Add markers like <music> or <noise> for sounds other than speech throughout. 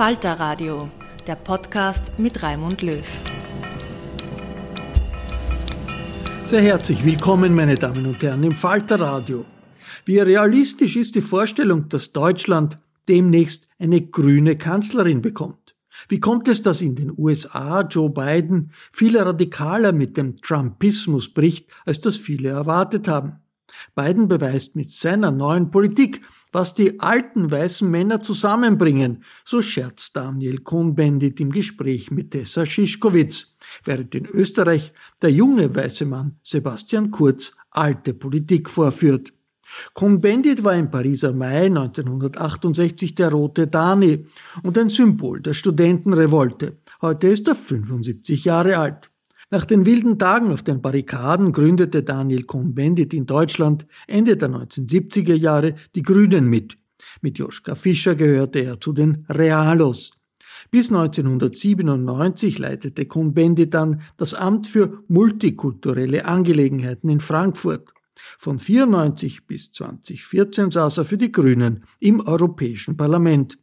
Falter Radio, der Podcast mit Raimund Löw. Sehr herzlich willkommen, meine Damen und Herren, im Falter Radio. Wie realistisch ist die Vorstellung, dass Deutschland demnächst eine grüne Kanzlerin bekommt? Wie kommt es, dass in den USA Joe Biden viel radikaler mit dem Trumpismus bricht, als das viele erwartet haben? Biden beweist mit seiner neuen Politik, was die alten weißen Männer zusammenbringen, so scherzt Daniel Cohn-Bendit im Gespräch mit Tessa Schischkowitz, während in Österreich der junge weiße Mann Sebastian Kurz alte Politik vorführt. Cohn-Bendit war im Pariser Mai 1968 der rote Dani und ein Symbol der Studentenrevolte. Heute ist er 75 Jahre alt. Nach den wilden Tagen auf den Barrikaden gründete Daniel Cohn-Bendit in Deutschland Ende der 1970er Jahre die Grünen mit. Mit Joschka Fischer gehörte er zu den Realos. Bis 1997 leitete Cohn-Bendit dann das Amt für multikulturelle Angelegenheiten in Frankfurt. Von 94 bis 2014 saß er für die Grünen im Europäischen Parlament.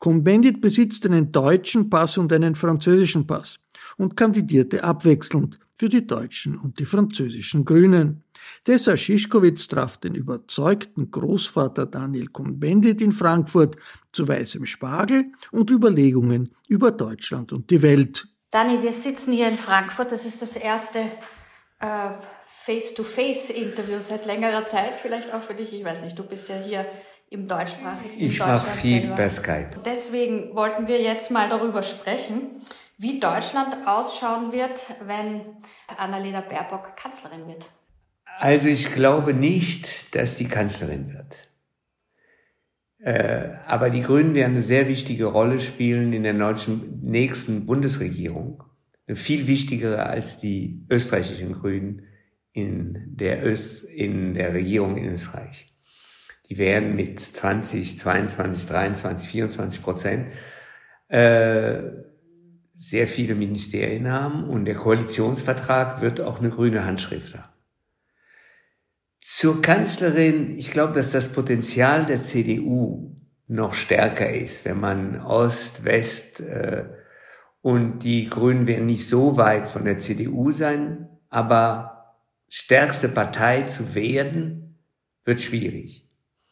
Cohn-Bendit besitzt einen deutschen Pass und einen französischen Pass und kandidierte abwechselnd für die deutschen und die französischen Grünen. Tessa Schischkowitz traf den überzeugten Großvater Daniel Cohn-Bendit in Frankfurt zu weißem Spargel und Überlegungen über Deutschland und die Welt. Dani, wir sitzen hier in Frankfurt. Das ist das erste äh, Face-to-Face-Interview seit längerer Zeit. Vielleicht auch für dich. Ich weiß nicht, du bist ja hier im deutschsprachigen Ich mache viel selber. per Skype. Deswegen wollten wir jetzt mal darüber sprechen wie Deutschland ausschauen wird, wenn Annalena Baerbock Kanzlerin wird. Also ich glaube nicht, dass die Kanzlerin wird. Äh, aber die Grünen werden eine sehr wichtige Rolle spielen in der deutschen nächsten Bundesregierung. Eine viel wichtigere als die österreichischen Grünen in der, Öst, in der Regierung in Österreich. Die werden mit 20, 22, 23, 24 Prozent äh, sehr viele Ministerien haben und der Koalitionsvertrag wird auch eine grüne Handschrift haben. Zur Kanzlerin, ich glaube, dass das Potenzial der CDU noch stärker ist, wenn man Ost, West äh, und die Grünen werden nicht so weit von der CDU sein, aber stärkste Partei zu werden, wird schwierig.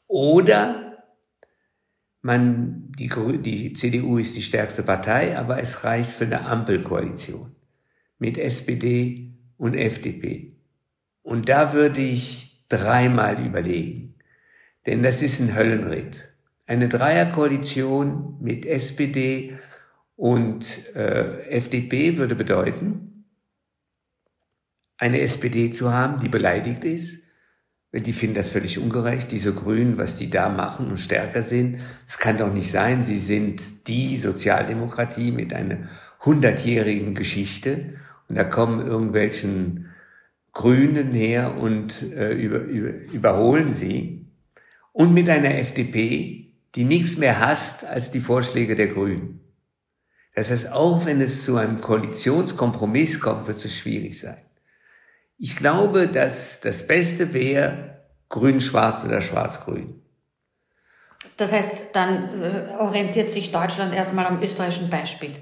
Oder man, die, die CDU ist die stärkste Partei, aber es reicht für eine Ampelkoalition mit SPD und FDP. Und da würde ich dreimal überlegen. Denn das ist ein Höllenritt. Eine Dreierkoalition mit SPD und äh, FDP würde bedeuten, eine SPD zu haben, die beleidigt ist, die finden das völlig ungerecht, diese Grünen, was die da machen und stärker sind. Es kann doch nicht sein, sie sind die Sozialdemokratie mit einer hundertjährigen Geschichte und da kommen irgendwelchen Grünen her und äh, über, über, überholen sie. Und mit einer FDP, die nichts mehr hasst als die Vorschläge der Grünen. Das heißt, auch wenn es zu einem Koalitionskompromiss kommt, wird es schwierig sein. Ich glaube, dass das Beste wäre grün-schwarz oder schwarz-grün. Das heißt, dann äh, orientiert sich Deutschland erstmal am österreichischen Beispiel.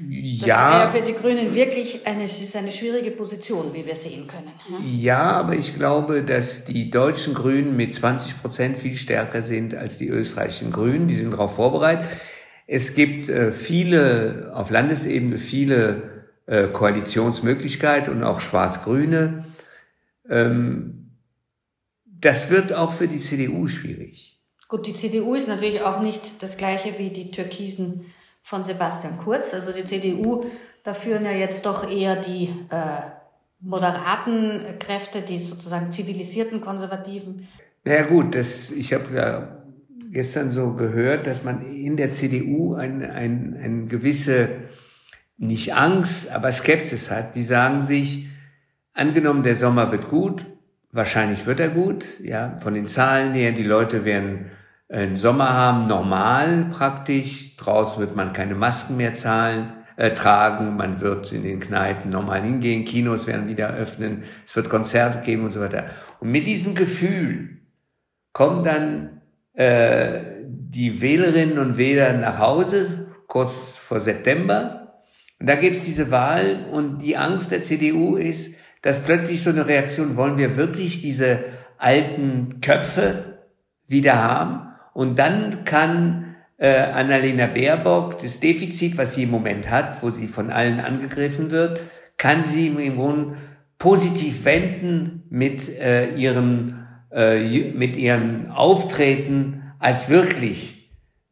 Das ja. wäre für die Grünen wirklich eine, ist eine schwierige Position, wie wir sehen können. Ja? ja, aber ich glaube, dass die deutschen Grünen mit 20 Prozent viel stärker sind als die österreichischen Grünen. Die sind darauf vorbereitet. Es gibt äh, viele, auf Landesebene viele äh, Koalitionsmöglichkeit und auch Schwarz-Grüne. Ähm, das wird auch für die CDU schwierig. Gut, die CDU ist natürlich auch nicht das gleiche wie die Türkisen von Sebastian Kurz. Also die CDU, da führen ja jetzt doch eher die äh, moderaten Kräfte, die sozusagen zivilisierten Konservativen. Naja gut, das, ich habe ja gestern so gehört, dass man in der CDU ein, ein, ein gewisse nicht Angst, aber Skepsis hat. Die sagen sich, angenommen, der Sommer wird gut, wahrscheinlich wird er gut, ja, von den Zahlen her, die Leute werden einen Sommer haben, normal praktisch, draußen wird man keine Masken mehr zahlen, äh, tragen, man wird in den Kneipen normal hingehen, Kinos werden wieder öffnen, es wird Konzerte geben und so weiter. Und mit diesem Gefühl kommen dann äh, die Wählerinnen und Wähler nach Hause, kurz vor September, und da gibt es diese Wahl und die Angst der CDU ist, dass plötzlich so eine Reaktion, wollen wir wirklich diese alten Köpfe wieder haben? Und dann kann äh, Annalena Baerbock das Defizit, was sie im Moment hat, wo sie von allen angegriffen wird, kann sie im Grunde positiv wenden mit äh, ihren äh, mit ihrem Auftreten als wirklich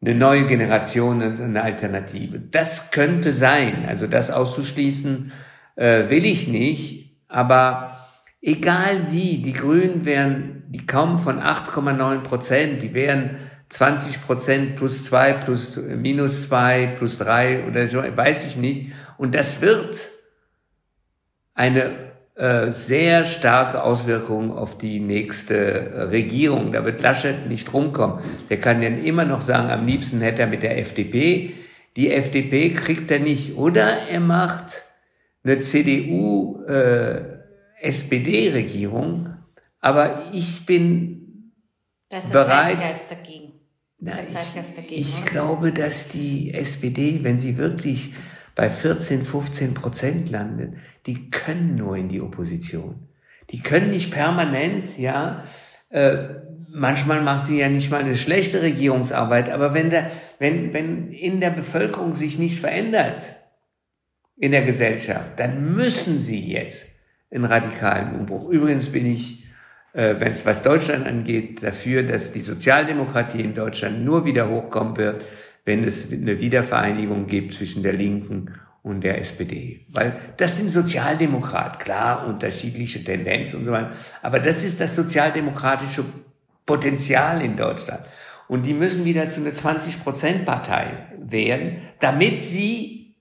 eine neue Generation und eine Alternative. Das könnte sein. Also das auszuschließen äh, will ich nicht. Aber egal wie, die Grünen wären, die kommen von 8,9 Prozent, die wären 20 Prozent plus zwei plus minus zwei plus drei oder so, weiß ich nicht. Und das wird eine sehr starke Auswirkungen auf die nächste äh, Regierung. Da wird Laschet nicht rumkommen. Der kann dann immer noch sagen, am liebsten hätte er mit der FDP. Die FDP kriegt er nicht. Oder er macht eine CDU-SPD-Regierung. Äh, Aber ich bin ist bereit. Dagegen. Na, ich, dagegen, ich glaube, dass die SPD, wenn sie wirklich bei 14, 15 Prozent landet, die können nur in die Opposition. Die können nicht permanent, ja, äh, manchmal macht sie ja nicht mal eine schlechte Regierungsarbeit, aber wenn, der, wenn, wenn in der Bevölkerung sich nichts verändert, in der Gesellschaft, dann müssen sie jetzt einen radikalen Umbruch. Übrigens bin ich, äh, wenn es was Deutschland angeht, dafür, dass die Sozialdemokratie in Deutschland nur wieder hochkommen wird, wenn es eine Wiedervereinigung gibt zwischen der Linken und der SPD. Weil das sind Sozialdemokrat, klar, unterschiedliche Tendenzen und so weiter. Aber das ist das sozialdemokratische Potenzial in Deutschland. Und die müssen wieder zu einer 20-Prozent-Partei werden, damit sie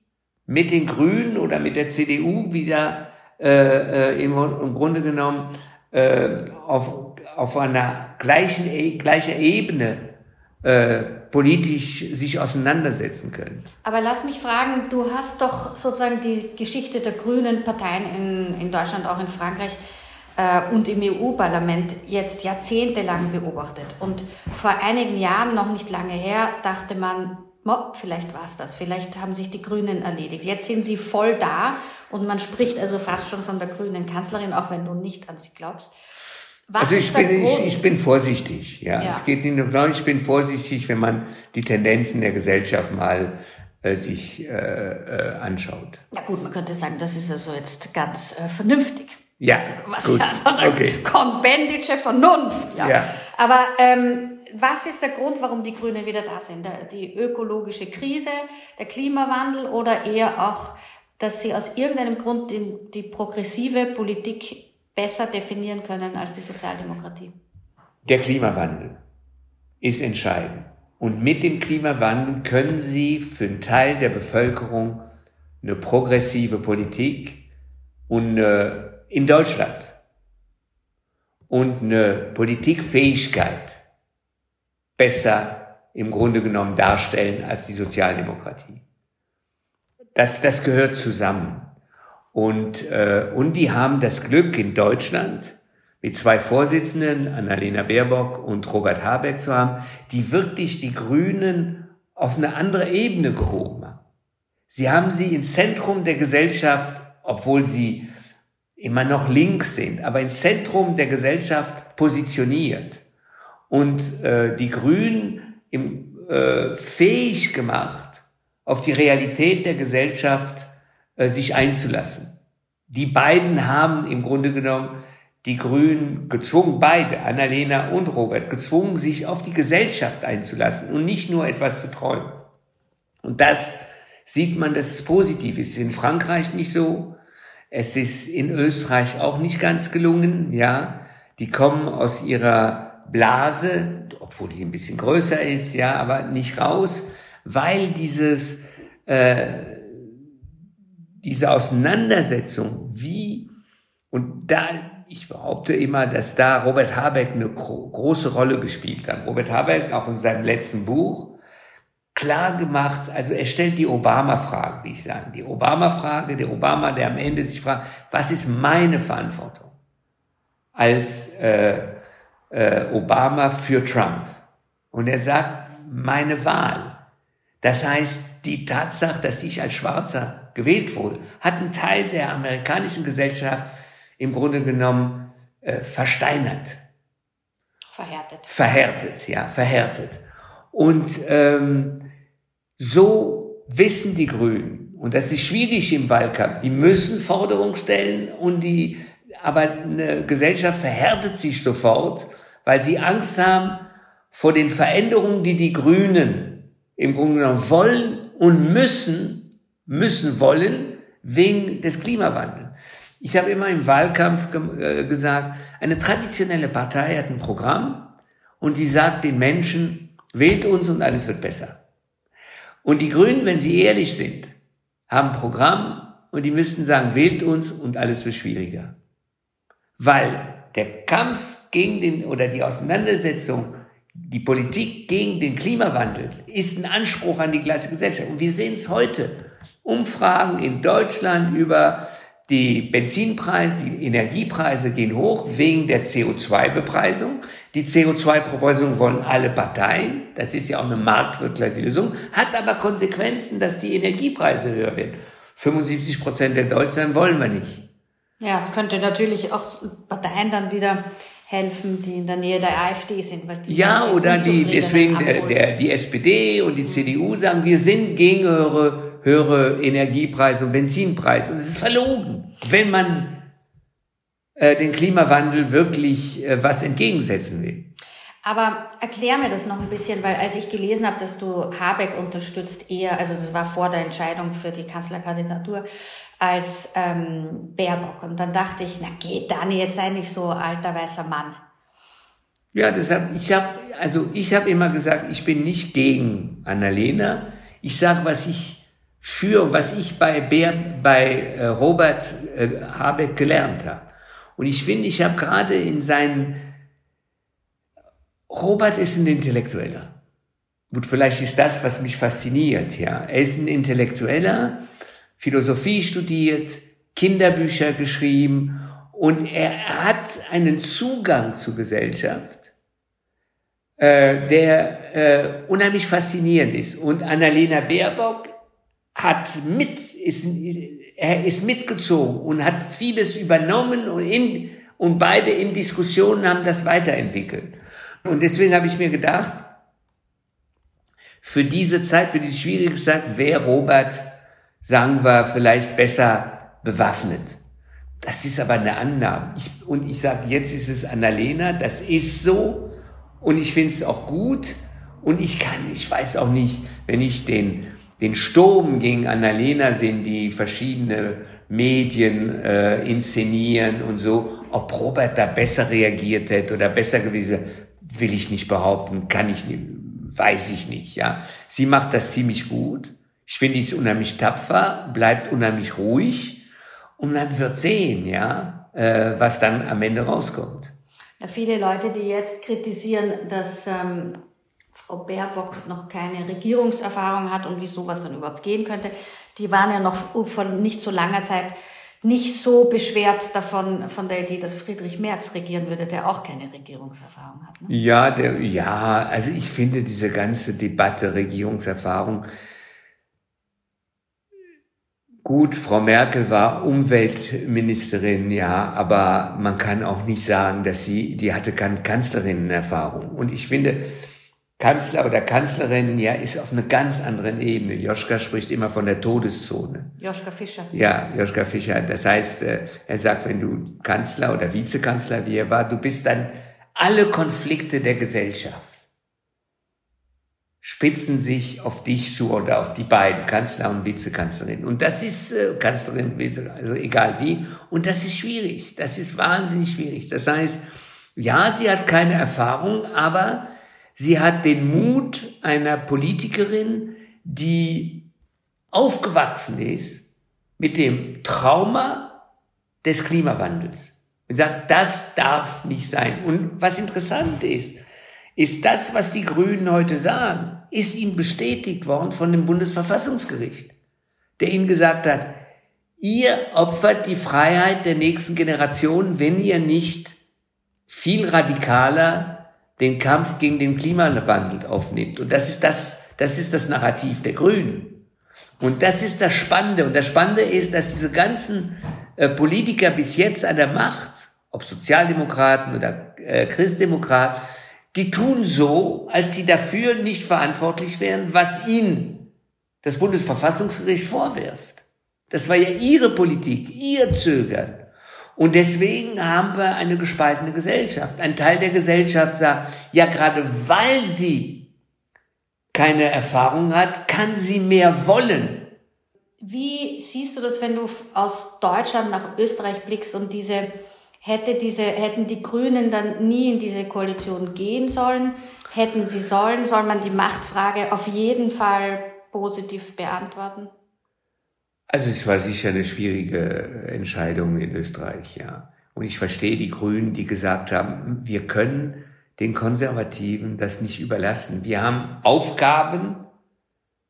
mit den Grünen oder mit der CDU wieder äh, äh, im, im Grunde genommen äh, auf, auf einer gleichen, e, gleicher Ebene äh, politisch sich auseinandersetzen können. Aber lass mich fragen, du hast doch sozusagen die Geschichte der grünen Parteien in, in Deutschland, auch in Frankreich äh, und im EU-Parlament jetzt jahrzehntelang beobachtet. Und vor einigen Jahren, noch nicht lange her, dachte man, Mo, vielleicht war es das, vielleicht haben sich die Grünen erledigt. Jetzt sind sie voll da und man spricht also fast schon von der grünen Kanzlerin, auch wenn du nicht an sie glaubst. Was also ich bin, ich, ich bin vorsichtig, ja. ja. Es geht nicht nur, glaube ich bin vorsichtig, wenn man die Tendenzen der Gesellschaft mal äh, sich äh, äh, anschaut. Ja gut, man könnte sagen, das ist also jetzt ganz äh, vernünftig. Ja, was gut. sozusagen Okay. konbendische Vernunft. Ja. Ja. Aber ähm, was ist der Grund, warum die Grünen wieder da sind? Die ökologische Krise, der Klimawandel oder eher auch, dass sie aus irgendeinem Grund die, die progressive Politik besser definieren können als die Sozialdemokratie? Der Klimawandel ist entscheidend. Und mit dem Klimawandel können Sie für einen Teil der Bevölkerung eine progressive Politik und in Deutschland und eine Politikfähigkeit besser im Grunde genommen darstellen als die Sozialdemokratie. Das, das gehört zusammen. Und, äh, und die haben das Glück in Deutschland mit zwei Vorsitzenden, Annalena Baerbock und Robert Habeck zu haben, die wirklich die Grünen auf eine andere Ebene gehoben haben. Sie haben sie ins Zentrum der Gesellschaft, obwohl sie immer noch links sind, aber ins Zentrum der Gesellschaft positioniert und äh, die Grünen im, äh, fähig gemacht, auf die Realität der Gesellschaft äh, sich einzulassen. Die beiden haben im Grunde genommen die Grünen gezwungen, beide, Annalena und Robert, gezwungen, sich auf die Gesellschaft einzulassen und nicht nur etwas zu träumen. Und das sieht man, dass es positiv ist. In Frankreich nicht so. Es ist in Österreich auch nicht ganz gelungen, ja. Die kommen aus ihrer Blase, obwohl die ein bisschen größer ist, ja, aber nicht raus, weil dieses, äh, diese Auseinandersetzung, wie, und da, ich behaupte immer, dass da Robert Habeck eine gro große Rolle gespielt hat. Robert Habeck auch in seinem letzten Buch klar gemacht, also er stellt die Obama-Frage, wie ich sage, die Obama-Frage, der Obama, der am Ende sich fragt, was ist meine Verantwortung als äh, äh, Obama für Trump? Und er sagt, meine Wahl. Das heißt, die Tatsache, dass ich als Schwarzer gewählt wurde, hat einen Teil der amerikanischen Gesellschaft im Grunde genommen äh, versteinert. Verhärtet. Verhärtet, ja, verhärtet. Und ähm, so wissen die Grünen, und das ist schwierig im Wahlkampf, die müssen Forderungen stellen und die, aber eine Gesellschaft verhärtet sich sofort, weil sie Angst haben vor den Veränderungen, die die Grünen im Grunde genommen wollen und müssen, müssen wollen, wegen des Klimawandels. Ich habe immer im Wahlkampf ge äh, gesagt, eine traditionelle Partei hat ein Programm und die sagt den Menschen, wählt uns und alles wird besser. Und die Grünen, wenn sie ehrlich sind, haben ein Programm und die müssten sagen, wählt uns und alles wird schwieriger. Weil der Kampf gegen den oder die Auseinandersetzung, die Politik gegen den Klimawandel ist ein Anspruch an die gleiche Gesellschaft. Und wir sehen es heute. Umfragen in Deutschland über die Benzinpreise, die Energiepreise gehen hoch wegen der CO2-Bepreisung. Die CO2-Bepreisung wollen alle Parteien. Das ist ja auch eine marktwirtschaftliche Lösung. Hat aber Konsequenzen, dass die Energiepreise höher werden. 75 Prozent der Deutschen wollen wir nicht. Ja, es könnte natürlich auch Parteien dann wieder helfen, die in der Nähe der AfD sind. Weil die Ja, oder die, deswegen der, der, die SPD und die CDU sagen, wir sind gegen höhere, höhere Energiepreise und Benzinpreise. Und es ist verlogen, wenn man äh, den Klimawandel wirklich äh, was entgegensetzen will. Aber erklär mir das noch ein bisschen, weil als ich gelesen habe, dass du Habeck unterstützt, eher, also das war vor der Entscheidung für die Kanzlerkandidatur, als ähm, Baerbock. Und dann dachte ich, na geht Dani, jetzt sei nicht so alter weißer Mann. Ja, deshalb, ich habe also ich habe immer gesagt, ich bin nicht gegen Annalena. Ich sage, was ich für, was ich bei, Bär, bei äh, Robert äh, Habeck gelernt habe. Und ich finde, ich habe gerade in seinen Robert ist ein Intellektueller. Gut, vielleicht ist das, was mich fasziniert, ja. Er ist ein Intellektueller, Philosophie studiert, Kinderbücher geschrieben und er hat einen Zugang zur Gesellschaft, äh, der äh, unheimlich faszinierend ist. Und Annalena Baerbock hat mit, ist, er ist mitgezogen und hat vieles übernommen und, in, und beide in Diskussionen haben das weiterentwickelt. Und deswegen habe ich mir gedacht, für diese Zeit, für diese schwierige Zeit, wäre Robert, sagen wir, vielleicht besser bewaffnet. Das ist aber eine Annahme. Ich, und ich sage, jetzt ist es Annalena, das ist so. Und ich finde es auch gut. Und ich kann, ich weiß auch nicht, wenn ich den, den Sturm gegen Annalena sehe, die verschiedene Medien äh, inszenieren und so, ob Robert da besser reagiert hätte oder besser gewesen, will ich nicht behaupten, kann ich nicht, weiß ich nicht, ja. Sie macht das ziemlich gut. Ich finde, sie ist unheimlich tapfer, bleibt unheimlich ruhig und man wird sehen, ja, äh, was dann am Ende rauskommt. Ja, viele Leute, die jetzt kritisieren, dass ähm, Frau Baerbock noch keine Regierungserfahrung hat und wie sowas dann überhaupt gehen könnte, die waren ja noch von nicht so langer Zeit nicht so beschwert davon, von der Idee, dass Friedrich Merz regieren würde, der auch keine Regierungserfahrung hat. Ne? Ja, der, ja, also ich finde diese ganze Debatte Regierungserfahrung, Gut, Frau Merkel war Umweltministerin, ja, aber man kann auch nicht sagen, dass sie, die hatte keine Kanzlerinnenerfahrung. Und ich finde, Kanzler oder Kanzlerin, ja, ist auf einer ganz anderen Ebene. Joschka spricht immer von der Todeszone. Joschka Fischer. Ja, Joschka Fischer. Das heißt, äh, er sagt, wenn du Kanzler oder Vizekanzler wie er war, du bist dann alle Konflikte der Gesellschaft spitzen sich auf dich zu oder auf die beiden, Kanzler und Vizekanzlerin. Und das ist äh, Kanzlerin, also egal wie. Und das ist schwierig. Das ist wahnsinnig schwierig. Das heißt, ja, sie hat keine Erfahrung, aber sie hat den Mut einer Politikerin, die aufgewachsen ist mit dem Trauma des Klimawandels. Und sagt, das darf nicht sein. Und was interessant ist, ist das, was die Grünen heute sagen, ist ihnen bestätigt worden von dem Bundesverfassungsgericht, der ihnen gesagt hat, ihr opfert die Freiheit der nächsten Generation, wenn ihr nicht viel radikaler den Kampf gegen den Klimawandel aufnehmt. Und das ist das, das ist das Narrativ der Grünen. Und das ist das Spannende. Und das Spannende ist, dass diese ganzen äh, Politiker bis jetzt an der Macht, ob Sozialdemokraten oder äh, Christdemokraten, die tun so, als sie dafür nicht verantwortlich wären, was ihnen das Bundesverfassungsgericht vorwirft. Das war ja ihre Politik, ihr Zögern. Und deswegen haben wir eine gespaltene Gesellschaft. Ein Teil der Gesellschaft sagt, ja, gerade weil sie keine Erfahrung hat, kann sie mehr wollen. Wie siehst du das, wenn du aus Deutschland nach Österreich blickst und diese Hätte diese, hätten die Grünen dann nie in diese Koalition gehen sollen? Hätten sie sollen? Soll man die Machtfrage auf jeden Fall positiv beantworten? Also es war sicher eine schwierige Entscheidung in Österreich, ja. Und ich verstehe die Grünen, die gesagt haben, wir können den Konservativen das nicht überlassen. Wir haben Aufgaben,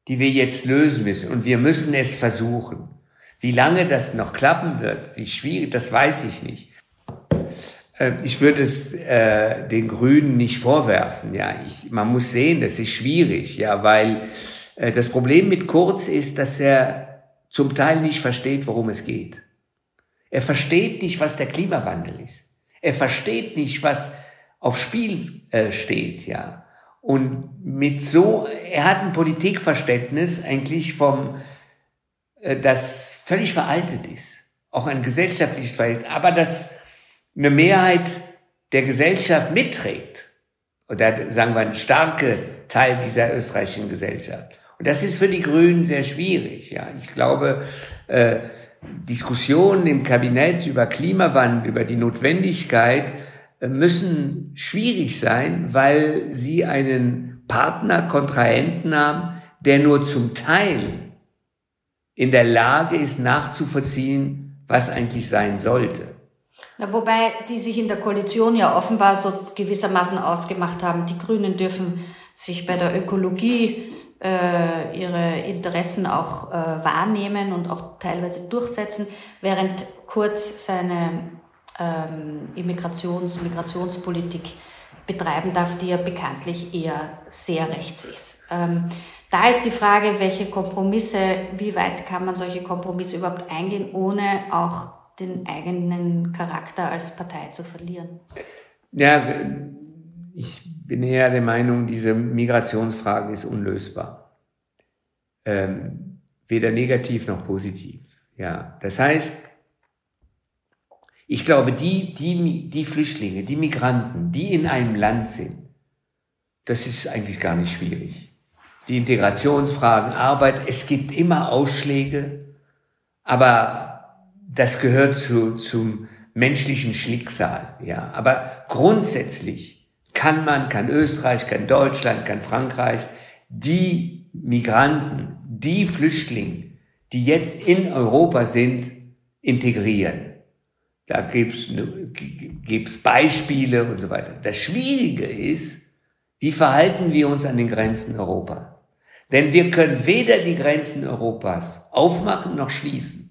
die wir jetzt lösen müssen und wir müssen es versuchen. Wie lange das noch klappen wird, wie schwierig, das weiß ich nicht. Äh, ich würde es äh, den Grünen nicht vorwerfen. Ja, ich, man muss sehen, das ist schwierig, ja, weil äh, das Problem mit Kurz ist, dass er zum Teil nicht versteht, worum es geht. Er versteht nicht, was der Klimawandel ist. Er versteht nicht, was auf Spiel äh, steht, ja. Und mit so, er hat ein Politikverständnis eigentlich vom, äh, das völlig veraltet ist. Auch ein gesellschaftliches Verhältnis. Aber das eine Mehrheit der Gesellschaft mitträgt, oder sagen wir ein starker Teil dieser österreichischen Gesellschaft. Und das ist für die Grünen sehr schwierig. Ja, ich glaube, äh, Diskussionen im Kabinett über Klimawandel, über die Notwendigkeit äh, müssen schwierig sein, weil sie einen Partner, Kontrahenten haben, der nur zum Teil in der Lage ist, nachzuvollziehen, was eigentlich sein sollte. Na, wobei die sich in der Koalition ja offenbar so gewissermaßen ausgemacht haben, die Grünen dürfen sich bei der Ökologie äh, ihre Interessen auch äh, wahrnehmen und auch teilweise durchsetzen, während Kurz seine ähm, Immigrations-, Migrationspolitik betreiben darf, die ja bekanntlich eher sehr rechts ist. Ähm, da ist die Frage, welche Kompromisse, wie weit kann man solche Kompromisse überhaupt eingehen, ohne auch den eigenen Charakter als Partei zu verlieren? Ja, ich bin eher der Meinung, diese Migrationsfrage ist unlösbar. Ähm, weder negativ noch positiv. Ja, das heißt, Ich glaube, die, die, die Flüchtlinge, die Migranten, die in einem Land sind, das ist eigentlich gar nicht schwierig. Die Integrationsfragen, Arbeit, es gibt immer Ausschläge, aber das gehört zu, zum menschlichen Schicksal, ja. Aber grundsätzlich kann man, kann Österreich, kann Deutschland, kann Frankreich die Migranten, die Flüchtlinge, die jetzt in Europa sind, integrieren. Da gibt's gibt's Beispiele und so weiter. Das Schwierige ist, wie verhalten wir uns an den Grenzen Europas? Denn wir können weder die Grenzen Europas aufmachen noch schließen.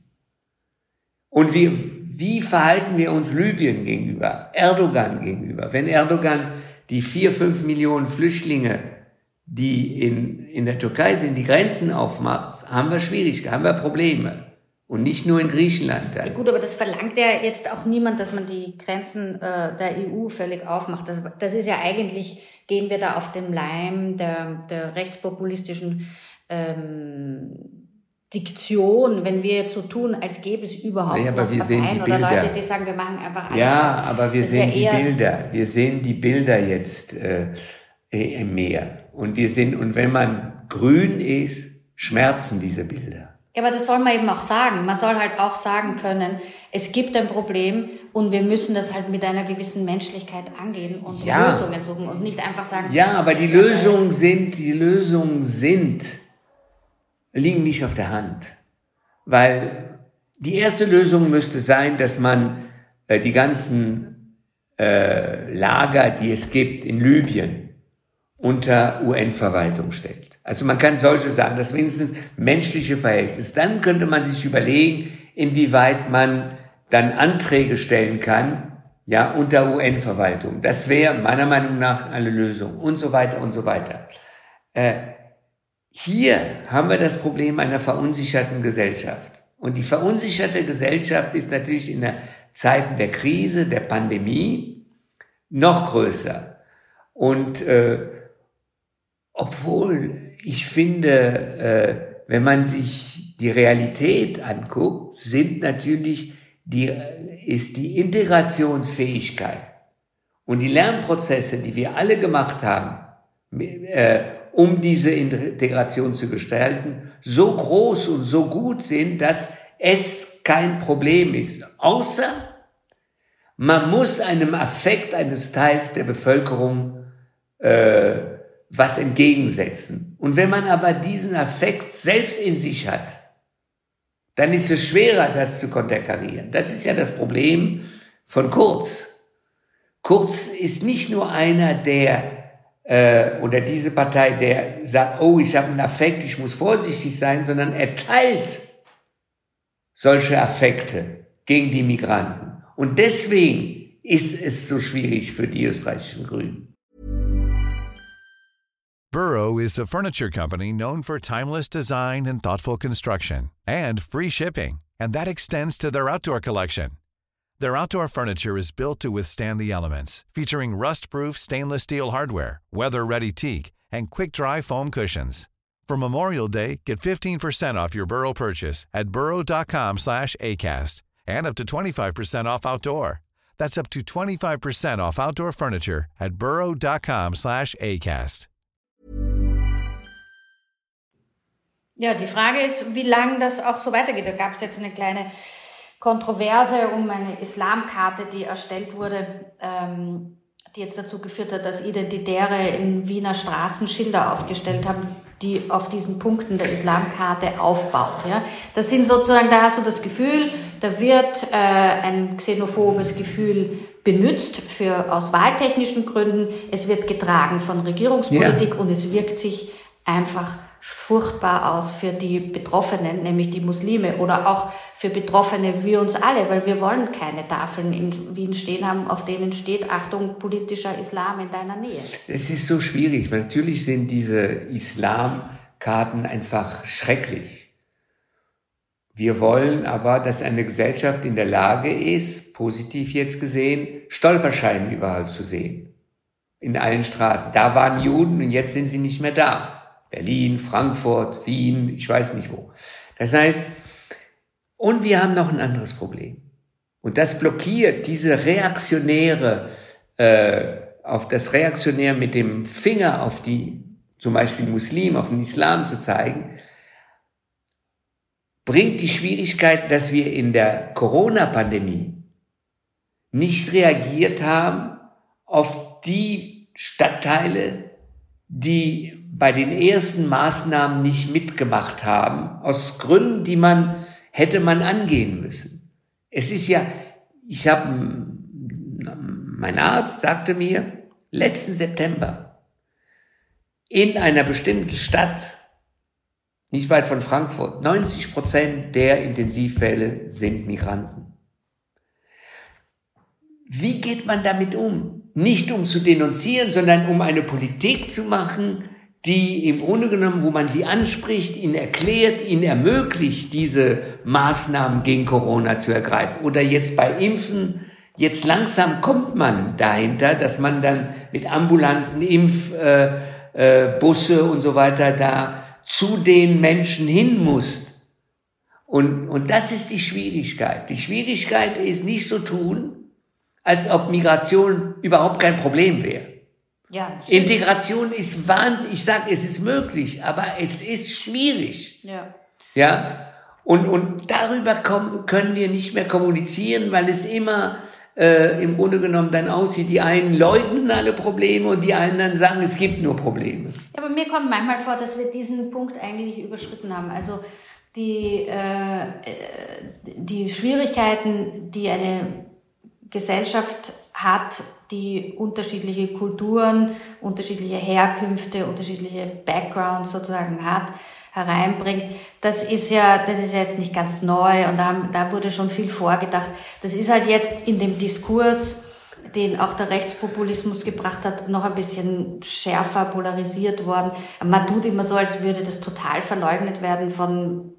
Und wie, wie verhalten wir uns Libyen gegenüber, Erdogan gegenüber? Wenn Erdogan die vier, fünf Millionen Flüchtlinge, die in, in der Türkei sind, die Grenzen aufmacht, haben wir Schwierigkeiten, haben wir Probleme. Und nicht nur in Griechenland. Ja, gut, aber das verlangt ja jetzt auch niemand, dass man die Grenzen äh, der EU völlig aufmacht. Das, das ist ja eigentlich, gehen wir da auf den Leim der, der rechtspopulistischen ähm, Diktion, wenn wir jetzt so tun, als gäbe es überhaupt naja, aber wir Parteien sehen die oder Bilder. Leute, die sagen, wir machen einfach alles. Ja, aber wir sehen ja die Bilder. Wir sehen die Bilder jetzt äh, im Meer. Und wir sind, und wenn man grün ist, schmerzen diese Bilder. Ja, aber das soll man eben auch sagen. Man soll halt auch sagen können, es gibt ein Problem und wir müssen das halt mit einer gewissen Menschlichkeit angehen und Ja. Lösungen suchen und nicht einfach sagen. Ja, aber die Lösungen sind, die Lösungen sind, liegen nicht auf der Hand. Weil die erste Lösung müsste sein, dass man äh, die ganzen äh, Lager, die es gibt in Libyen, unter UN-Verwaltung stellt. Also man kann solche sagen, das wenigstens menschliche Verhältnis. Dann könnte man sich überlegen, inwieweit man dann Anträge stellen kann, ja, unter UN-Verwaltung. Das wäre meiner Meinung nach eine Lösung und so weiter und so weiter. Äh, hier haben wir das Problem einer verunsicherten Gesellschaft. Und die verunsicherte Gesellschaft ist natürlich in der Zeiten der Krise, der Pandemie noch größer. Und äh, obwohl ich finde, äh, wenn man sich die Realität anguckt, sind natürlich die, ist die Integrationsfähigkeit und die Lernprozesse, die wir alle gemacht haben, äh, um diese Integration zu gestalten, so groß und so gut sind, dass es kein Problem ist. Außer man muss einem Affekt eines Teils der Bevölkerung äh, was entgegensetzen. Und wenn man aber diesen Affekt selbst in sich hat, dann ist es schwerer, das zu konterkarieren. Das ist ja das Problem von Kurz. Kurz ist nicht nur einer, der äh, oder diese Partei, der sagt, oh, ich habe einen Affekt, ich muss vorsichtig sein, sondern er teilt solche Affekte gegen die Migranten. Und deswegen ist es so schwierig für die österreichischen Grünen. Burrow is a furniture company known for timeless design and thoughtful construction and free shipping, and that extends to their outdoor collection. Their outdoor furniture is built to withstand the elements, featuring rust-proof stainless steel hardware, weather-ready teak, and quick-dry foam cushions. For Memorial Day, get 15% off your Burrow purchase at burrow.com slash ACAST and up to 25% off outdoor. That's up to 25% off outdoor furniture at burrow.com slash ACAST. Ja, die Frage ist, wie lange das auch so weitergeht. Da gab es jetzt eine kleine Kontroverse um eine Islamkarte, die erstellt wurde, ähm, die jetzt dazu geführt hat, dass Identitäre in Wiener Straßen Schilder aufgestellt haben, die auf diesen Punkten der Islamkarte aufbaut. Ja? Das sind sozusagen, da hast du das Gefühl, da wird äh, ein xenophobes Gefühl benutzt für, aus wahltechnischen Gründen. Es wird getragen von Regierungspolitik Ja. und es wirkt sich einfach furchtbar aus für die Betroffenen, nämlich die Muslime oder auch für Betroffene wie uns alle, weil wir wollen keine Tafeln in Wien stehen haben, auf denen steht, Achtung, politischer Islam in deiner Nähe. Es ist so schwierig, weil natürlich sind diese Islamkarten einfach schrecklich. Wir wollen aber, dass eine Gesellschaft in der Lage ist, positiv jetzt gesehen, Stolperscheine überall zu sehen. In allen Straßen. Da waren Juden und jetzt sind sie nicht mehr da. Berlin, Frankfurt, Wien, ich weiß nicht wo. Das heißt, und wir haben noch ein anderes Problem. Und das blockiert diese reaktionäre, äh, auf das Reaktionär mit dem Finger auf die, zum Beispiel Muslim, auf den Islam zu zeigen, bringt die Schwierigkeit, dass wir in der Corona-Pandemie nicht reagiert haben auf die Stadtteile, die bei den ersten Maßnahmen nicht mitgemacht haben, aus Gründen, die man hätte man angehen müssen. Es ist ja, ich habe, mein Arzt sagte mir, letzten September, in einer bestimmten Stadt, nicht weit von Frankfurt, 90 Prozent der Intensivfälle sind Migranten. Wie geht man damit um? Nicht um zu denunzieren, sondern um eine Politik zu machen, die im Grunde genommen, wo man sie anspricht, ihnen erklärt, ihnen ermöglicht, diese Maßnahmen gegen Corona zu ergreifen. Oder jetzt bei Impfen, jetzt langsam kommt man dahinter, dass man dann mit ambulanten Impfbusse äh, äh, und so weiter da zu den Menschen hin muss. Und, und das ist die Schwierigkeit. Die Schwierigkeit ist nicht so tun, als ob Migration überhaupt kein Problem wäre. Ja, Integration ist wahnsinnig. Ich sage, es ist möglich, aber es ist schwierig. Ja. Ja. Und, und darüber kommen, können wir nicht mehr kommunizieren, weil es immer äh, im Grunde genommen dann aussieht, die einen leugnen alle Probleme und die anderen sagen, es gibt nur Probleme. Ja, aber mir kommt manchmal vor, dass wir diesen Punkt eigentlich überschritten haben. Also die, äh, äh die Schwierigkeiten, die eine Gesellschaft hat, die unterschiedliche Kulturen, unterschiedliche Herkünfte, unterschiedliche Backgrounds sozusagen hat, hereinbringt. Das ist ja, das ist ja jetzt nicht ganz neu und da, da wurde schon viel vorgedacht. Das ist halt jetzt in dem Diskurs, den auch der Rechtspopulismus gebracht hat, noch ein bisschen schärfer polarisiert worden. Man tut immer so, als würde das total verleugnet werden von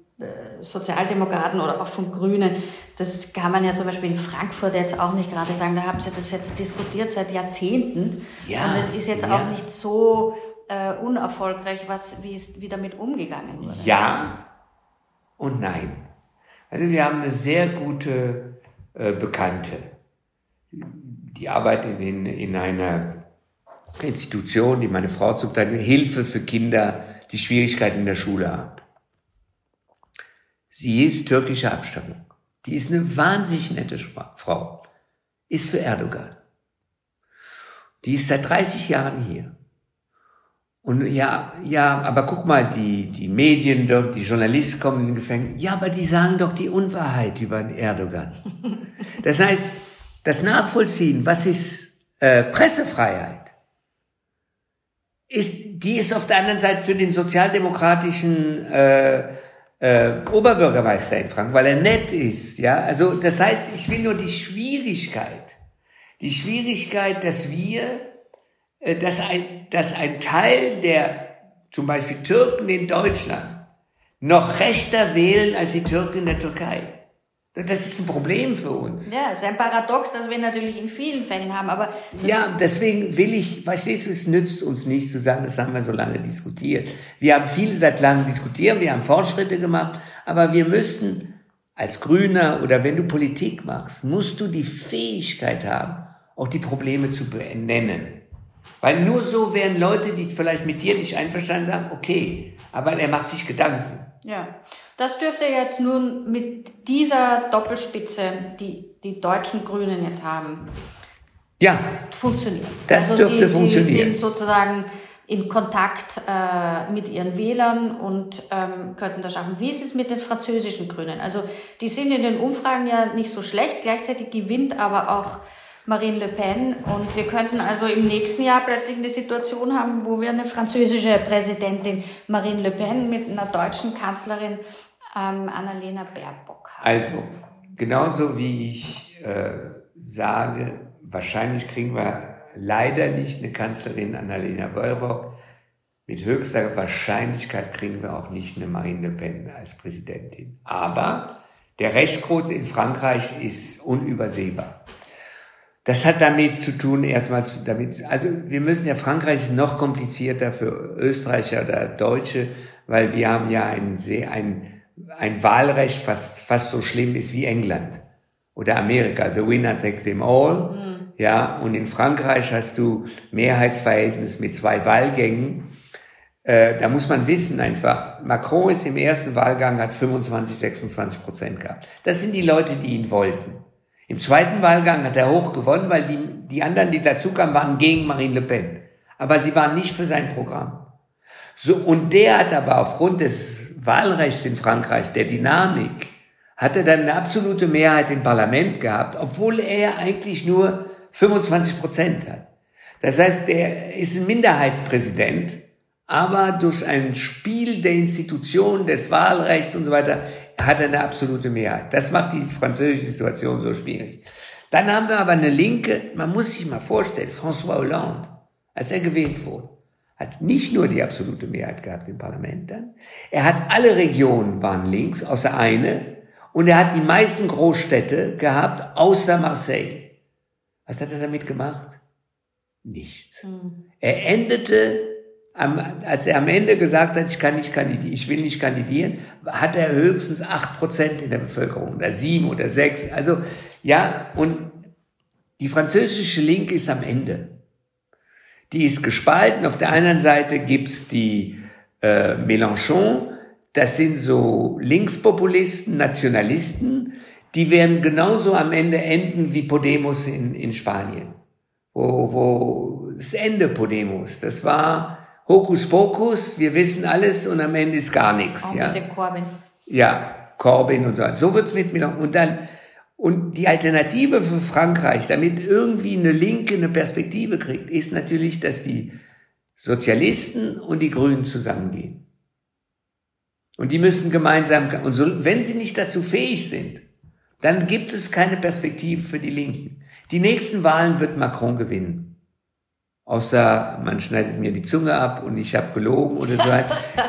Sozialdemokraten oder auch von Grünen. Das kann man ja zum Beispiel in Frankfurt jetzt auch nicht gerade sagen. Da haben sie das jetzt diskutiert seit Jahrzehnten. Ja, und es ist jetzt ja. auch nicht so äh, unerfolgreich, was, wie, ist, wie damit umgegangen wurde. Ja und nein. Also wir haben eine sehr gute äh, Bekannte, die arbeitet in, in einer Institution, die meine Frau zum Teil Hilfe für Kinder, die Schwierigkeiten in der Schule haben. Sie ist türkischer Abstammung. Die ist eine wahnsinnig nette Frau. Ist für Erdogan. Die ist seit 30 Jahren hier. Und ja, ja, aber guck mal, die, die Medien doch, die Journalisten kommen in den Gefängnis. Ja, aber die sagen doch die Unwahrheit über Erdogan. <laughs> Das heißt, das Nachvollziehen, was ist äh, Pressefreiheit, ist, die ist auf der anderen Seite für den sozialdemokratischen äh, äh, Oberbürgermeister in Frankfurt, weil er nett ist. Ja, also das heißt, ich will nur die Schwierigkeit, die Schwierigkeit, dass wir, äh, dass ein, dass ein Teil der zum Beispiel Türken in Deutschland noch rechter wählen als die Türken in der Türkei. Das ist ein Problem für uns. Ja, es ist ein Paradox, das wir natürlich in vielen Fällen haben, aber... Ja, deswegen will ich, verstehst du, es nützt uns nicht zu sagen, das haben wir so lange diskutiert. Wir haben viele seit langem diskutiert, wir haben Fortschritte gemacht, aber wir müssen als Grüner oder wenn du Politik machst, musst du die Fähigkeit haben, auch die Probleme zu benennen. Weil nur so werden Leute, die vielleicht mit dir nicht einverstanden sagen, okay, aber er macht sich Gedanken. Ja, das dürfte jetzt nun mit dieser Doppelspitze, die die deutschen Grünen jetzt haben, ja. funktionieren. Das also dürfte die, funktionieren. Die sind sozusagen in Kontakt äh, mit ihren Wählern und ähm, könnten das schaffen. Wie ist es mit den französischen Grünen? Also die sind in den Umfragen ja nicht so schlecht, gleichzeitig gewinnt aber auch Marine Le Pen. Und wir könnten also im nächsten Jahr plötzlich eine Situation haben, wo wir eine französische Präsidentin Marine Le Pen mit einer deutschen Kanzlerin ähm, Annalena Baerbock haben. Also, genauso wie ich äh, sage, wahrscheinlich kriegen wir leider nicht eine Kanzlerin Annalena Baerbock. Mit höchster Wahrscheinlichkeit kriegen wir auch nicht eine Marine Le Pen als Präsidentin. Aber der Rechtscode in Frankreich ist unübersehbar. Das hat damit zu tun, erstmal damit, also wir müssen ja, Frankreich ist noch komplizierter für Österreicher oder Deutsche, weil wir haben ja ein, ein, ein Wahlrecht, fast, fast so schlimm ist wie England. oder Amerika, the winner takes them all. Mhm. Ja, und in Frankreich hast du Mehrheitsverhältnis mit zwei Wahlgängen. Äh, da muss man wissen einfach, Macron ist im ersten Wahlgang, hat 25, 26 Prozent gehabt. Das sind die Leute, die ihn wollten. Im zweiten Wahlgang hat er hoch gewonnen, weil die, die anderen, die dazukamen, waren gegen Marine Le Pen. Aber sie waren nicht für sein Programm. So, und der hat aber aufgrund des Wahlrechts in Frankreich, der Dynamik, hat er dann eine absolute Mehrheit im Parlament gehabt, obwohl er eigentlich nur 25 Prozent hat. Das heißt, er ist ein Minderheitspräsident, aber durch ein Spiel der Institutionen, des Wahlrechts und so weiter, hat er eine absolute Mehrheit. Das macht die französische Situation so schwierig. Dann haben wir aber eine Linke, man muss sich mal vorstellen, François Hollande, als er gewählt wurde, hat nicht nur die absolute Mehrheit gehabt im Parlament dann, er hat alle Regionen waren links, außer eine, und er hat die meisten Großstädte gehabt, außer Marseille. Was hat er damit gemacht? Nichts. Mhm. Er endete, am, als er am Ende gesagt hat, ich kann nicht kandidieren, ich will nicht kandidieren, hat er höchstens acht Prozent in der Bevölkerung oder sieben oder sechs. Also, ja, und die französische Linke ist am Ende. Die ist gespalten. Auf der anderen Seite gibt's die äh, Mélenchon, das sind so Linkspopulisten, Nationalisten, die werden genauso am Ende enden wie Podemos in, in Spanien. Wo, wo das Ende Podemos, das war Hokus Pokus, wir wissen alles und am Ende ist gar nichts. Auch ja. Corbyn. Ja, Corbyn und so. So wird's mit mir noch. Und dann, und die Alternative für Frankreich, damit irgendwie eine Linke eine Perspektive kriegt, ist natürlich, dass die Sozialisten und die Grünen zusammengehen. Und die müssten gemeinsam, und so, wenn sie nicht dazu fähig sind, dann gibt es keine Perspektive für die Linken. Die nächsten Wahlen wird Macron gewinnen. Außer man schneidet mir die Zunge ab und ich habe gelogen oder so.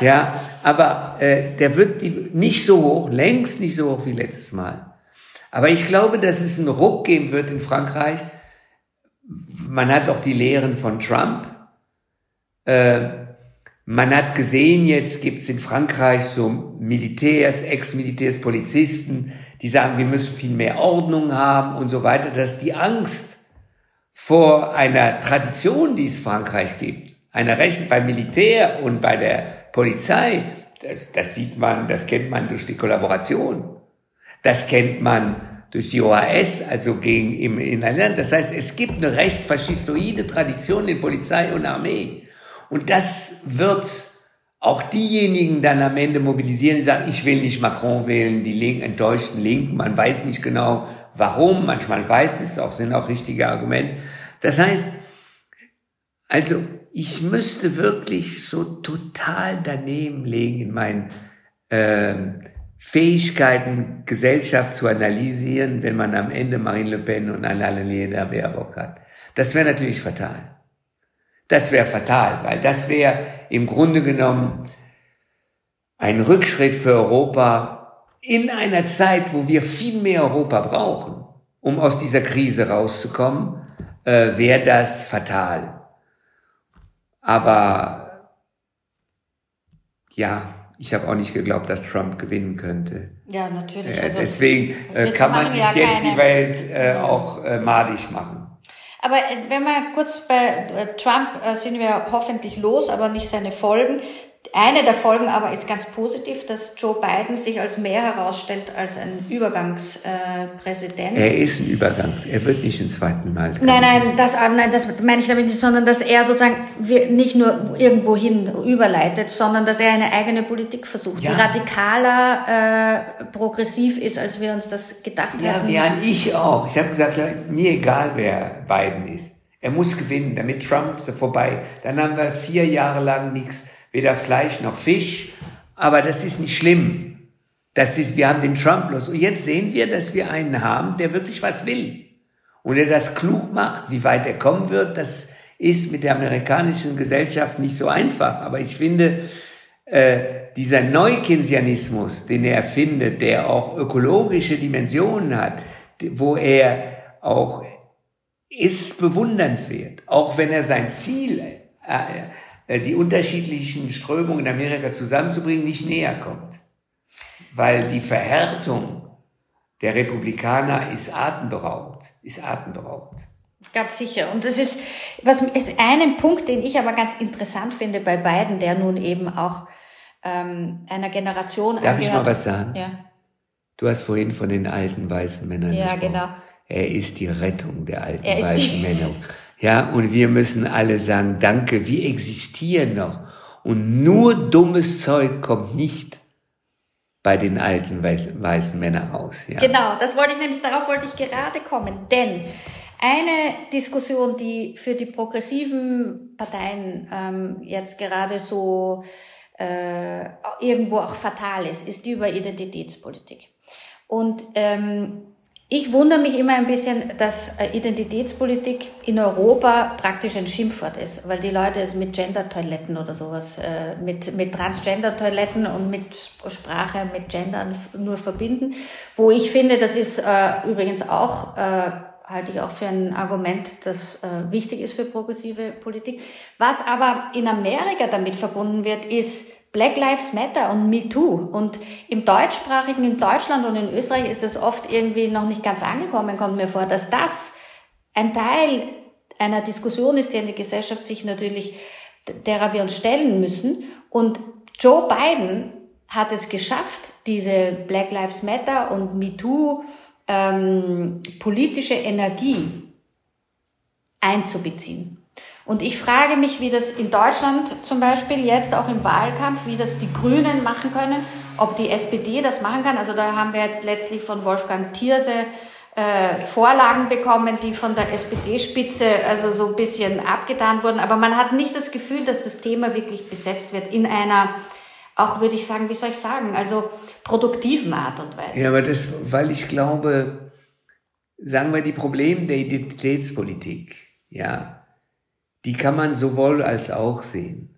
<laughs> ja, aber äh, der wird die, nicht so hoch, längst nicht so hoch wie letztes Mal. Aber ich glaube, dass es einen Ruck geben wird in Frankreich. Man hat auch die Lehren von Trump. Äh, man hat gesehen, jetzt gibt's in Frankreich so Militärs, Ex-Militärs, Polizisten, die sagen, wir müssen viel mehr Ordnung haben und so weiter, dass die Angst vor einer Tradition, die es Frankreich gibt, einer Recht beim Militär und bei der Polizei, das, das sieht man, das kennt man durch die Kollaboration. Das kennt man durch die OAS, also gegen im Inland. Das heißt, es gibt eine rechtsfaschistoide Tradition in Polizei und Armee. Und das wird auch diejenigen dann am Ende mobilisieren, die sagen, ich will nicht Macron wählen, die Linken, enttäuschten Linken, man weiß nicht genau warum, manchmal weiß es, auch sind auch richtige Argumente. Das heißt, also ich müsste wirklich so total daneben legen in meinen äh, Fähigkeiten, Gesellschaft zu analysieren, wenn man am Ende Marine Le Pen und Annalena Baerbock hat. Das wäre natürlich fatal. Das wäre fatal, weil das wäre im Grunde genommen ein Rückschritt für Europa in einer Zeit, wo wir viel mehr Europa brauchen, um aus dieser Krise rauszukommen, äh, wäre das fatal. Aber ja, ich habe auch nicht geglaubt, dass Trump gewinnen könnte. Ja, natürlich. Äh, also, deswegen äh, kann man sich ja jetzt die Welt äh, auch äh, madig machen. Aber äh, wenn wir kurz bei äh, Trump äh, sind wir hoffentlich los, aber nicht seine Folgen. Eine der Folgen aber ist ganz positiv, dass Joe Biden sich als mehr herausstellt als ein Übergangspräsident. er ist ein Übergangs, er wird nicht ein zweiten Mal. Nein, nein, das, nein, das meine ich damit nicht, sondern dass er sozusagen nicht nur irgendwohin überleitet, sondern dass er eine eigene Politik versucht, ja. die radikaler äh, progressiv ist, als wir uns das gedacht ja, haben. Ja, ich auch. Ich habe gesagt, mir egal, wer Biden ist. Er muss gewinnen, damit Trump vorbei. Dann haben wir vier Jahre lang nichts weder Fleisch noch Fisch, aber das ist nicht schlimm. Das ist, wir haben den Trump los. Und jetzt sehen wir, dass wir einen haben, der wirklich was will. Und der das klug macht. Wie weit er kommen wird, das ist mit der amerikanischen Gesellschaft nicht so einfach. Aber ich finde, äh, dieser Neukeynesianismus, den er erfindet, der auch ökologische Dimensionen hat, wo er auch ist bewundernswert, auch wenn er sein Ziel äh, die unterschiedlichen Strömungen in Amerika zusammenzubringen, nicht näher kommt. Weil die Verhärtung der Republikaner ist atemberaubend, ist atemberaubend. Ganz sicher. Und das ist, was ist einen Punkt, den ich aber ganz interessant finde bei beiden, der nun eben auch ähm, einer Generation Darf angehört. ich mal was sagen? Ja. Du hast vorhin von den alten weißen Männern ja, gesprochen. genau. Er ist die Rettung der alten weißen Männer. <laughs> Ja, und wir müssen alle sagen, danke, wir existieren noch. Und nur dummes Zeug kommt nicht bei den alten weißen, weißen Männern raus. Ja. Genau, das wollte ich nämlich, darauf wollte ich gerade kommen. Denn eine Diskussion, die für die progressiven Parteien ähm, jetzt gerade so äh, irgendwo auch fatal ist, ist die über Identitätspolitik. Und ähm, ich wundere mich immer ein bisschen, dass äh, Identitätspolitik in Europa praktisch ein Schimpfwort ist, weil die Leute es mit Gender-Toiletten oder sowas, äh, mit, mit Transgender-Toiletten und mit Sprache, mit Gendern nur verbinden. Wo ich finde, das ist äh, übrigens auch, halte ich auch für ein Argument, das wichtig ist für progressive Politik. Was aber in Amerika damit verbunden wird, ist, Black Lives Matter und Me Too. Und im deutschsprachigen, in Deutschland und in Österreich ist es oft irgendwie noch nicht ganz angekommen, kommt mir vor, dass das ein Teil einer Diskussion ist, die in der Gesellschaft sich natürlich, derer wir uns stellen müssen. Und Joe Biden hat es geschafft, diese Black Lives Matter und Me Too ähm, politische Energie einzubeziehen. Und ich frage mich, wie das in Deutschland zum Beispiel jetzt auch im Wahlkampf, wie das die Grünen machen können, ob die SPD das machen kann. Also da haben wir jetzt letztlich von Wolfgang Thierse äh, Vorlagen bekommen, die von der SPD-Spitze also so ein bisschen abgetan wurden. Aber man hat nicht das Gefühl, dass das Thema wirklich besetzt wird in einer, auch würde ich sagen, wie soll ich sagen, also produktiven Art und Weise. Ja, aber das, weil ich glaube, sagen wir die Probleme der Identitätspolitik, ja, die kann man sowohl als auch sehen.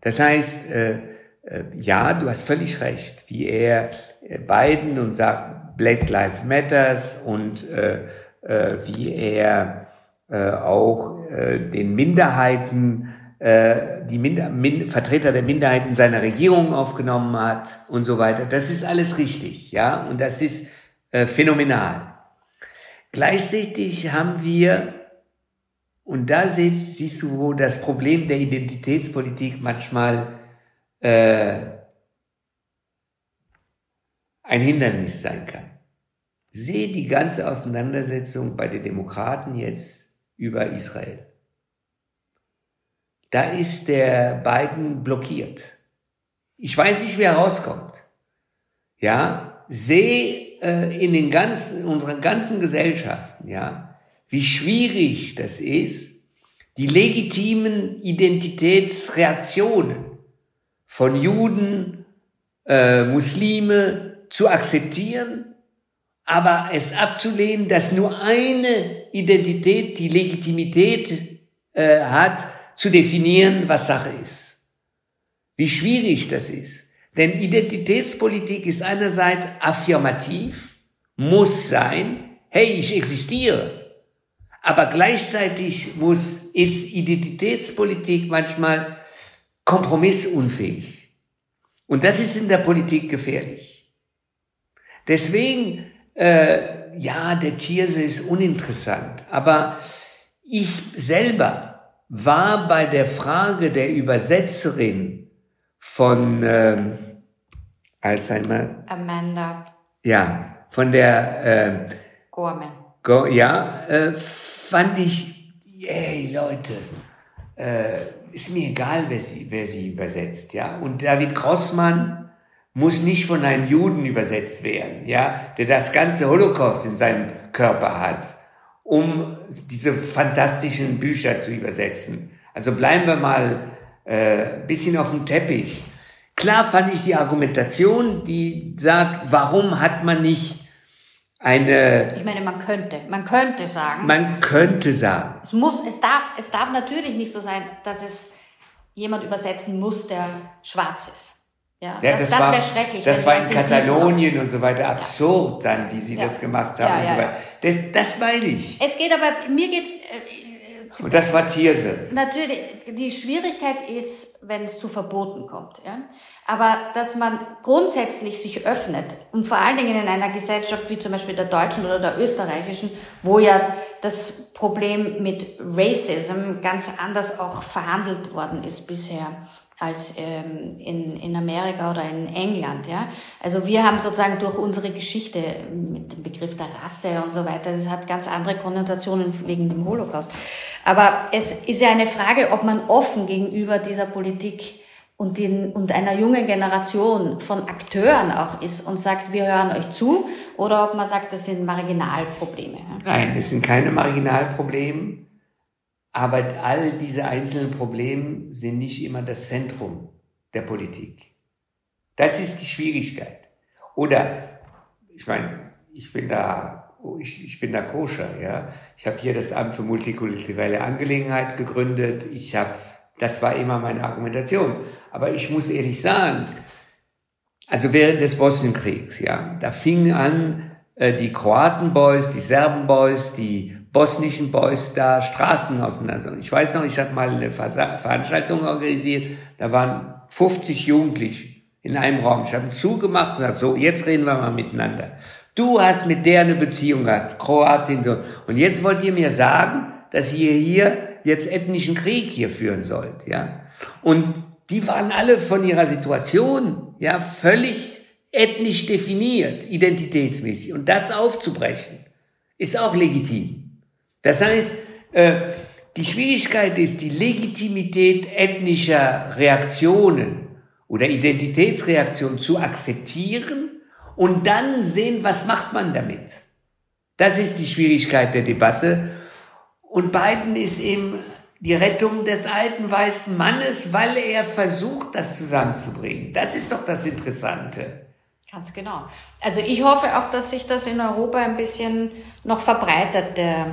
Das heißt, äh, äh, ja, du hast völlig recht, wie er äh, Biden und sagt Black Lives Matters und äh, äh, wie er äh, auch äh, den Minderheiten, äh, die Minder Min Vertreter der Minderheiten seiner Regierung aufgenommen hat und so weiter. Das ist alles richtig, ja, und das ist äh, phänomenal. Gleichzeitig haben wir und da siehst, siehst du, wo das Problem der Identitätspolitik manchmal äh, ein Hindernis sein kann. Sehe die ganze Auseinandersetzung bei den Demokraten jetzt über Israel. Da ist der Biden blockiert. Ich weiß nicht, wer rauskommt. Ja, sehe äh, in den ganzen, unseren ganzen Gesellschaften, ja, wie schwierig das ist, die legitimen Identitätsreaktionen von Juden, äh, Muslime zu akzeptieren, aber es abzulehnen, dass nur eine Identität die Legitimität äh, hat, zu definieren, was Sache ist. Wie schwierig das ist. Denn Identitätspolitik ist einerseits affirmativ, muss sein, hey, ich existiere. Aber gleichzeitig muss, ist Identitätspolitik manchmal kompromissunfähig. Und das ist in der Politik gefährlich. Deswegen, äh, ja, der Tierse ist uninteressant. Aber ich selber war bei der Frage der Übersetzerin von ähm, Alzheimer. Amanda. Ja, von der äh, Gorman. Go, ja, äh, fand ich, ey Leute, äh, ist mir egal, wer sie, wer sie übersetzt, ja. Und David Grossmann muss nicht von einem Juden übersetzt werden, ja, der das ganze Holocaust in seinem Körper hat, um diese fantastischen Bücher zu übersetzen. Also bleiben wir mal äh, bisschen auf dem Teppich. Klar fand ich die Argumentation, die sagt, warum hat man nicht eine. Ich meine, man könnte, man könnte sagen. Man könnte sagen. Es muss, es darf, es darf natürlich nicht so sein, dass es jemand übersetzen muss, der schwarz ist. Ja, Ja, das, das das wäre schrecklich. Das war in Katalonien und so weiter absurd dann, wie sie Ja. das gemacht haben Ja, und ja, so weiter. Das, das meine ich. Es geht aber, mir geht's, äh, Und das war Thierse. Natürlich, die Schwierigkeit ist, wenn es zu Verboten kommt. Ja? Aber dass man grundsätzlich sich öffnet und vor allen Dingen in einer Gesellschaft wie zum Beispiel der deutschen oder der österreichischen, wo ja das Problem mit Racism ganz anders auch verhandelt worden ist bisher als ähm, in, in Amerika oder in England. Ja? Also wir haben sozusagen durch unsere Geschichte mit dem Begriff der Rasse und so weiter, das hat ganz andere Konnotationen wegen dem Holocaust. Aber es ist ja eine Frage, ob man offen gegenüber dieser Politik und, den, und einer jungen Generation von Akteuren auch ist und sagt, wir hören euch zu, oder ob man sagt, das sind Marginalprobleme. ja. Nein, es sind keine Marginalprobleme, aber all diese einzelnen Probleme sind nicht immer das Zentrum der Politik. Das ist die Schwierigkeit. Oder, ich meine, ich bin da, ich, ich bin da koscher, ja. Ich habe hier das Amt für multikulturelle Angelegenheit gegründet. Ich habe, das war immer meine Argumentation. Aber ich muss ehrlich sagen, also während des Bosnienkriegs, ja, da fingen an, äh, die Kroatenboys, die Serbenboys, die bosnischen Boys da Straßen auseinander. Ich weiß noch, ich hatte mal eine Veranstaltung organisiert, da waren 50 Jugendliche in einem Raum. Ich habe zugemacht und gesagt, so, jetzt reden wir mal miteinander. Du hast mit der eine Beziehung gehabt, Kroatin. Und jetzt wollt ihr mir sagen, dass ihr hier jetzt ethnischen Krieg hier führen sollt, ja? Und die waren alle von ihrer Situation, ja, völlig ethnisch definiert, identitätsmäßig. Und das aufzubrechen, ist auch legitim. Das heißt, äh, die Schwierigkeit ist, die Legitimität ethnischer Reaktionen oder Identitätsreaktionen zu akzeptieren und dann sehen, was macht man damit. Das ist die Schwierigkeit der Debatte. Und Biden ist eben die Rettung des alten weißen Mannes, weil er versucht, das zusammenzubringen. Das ist doch das Interessante. Ganz genau. Also ich hoffe auch, dass sich das in Europa ein bisschen noch verbreitet, der,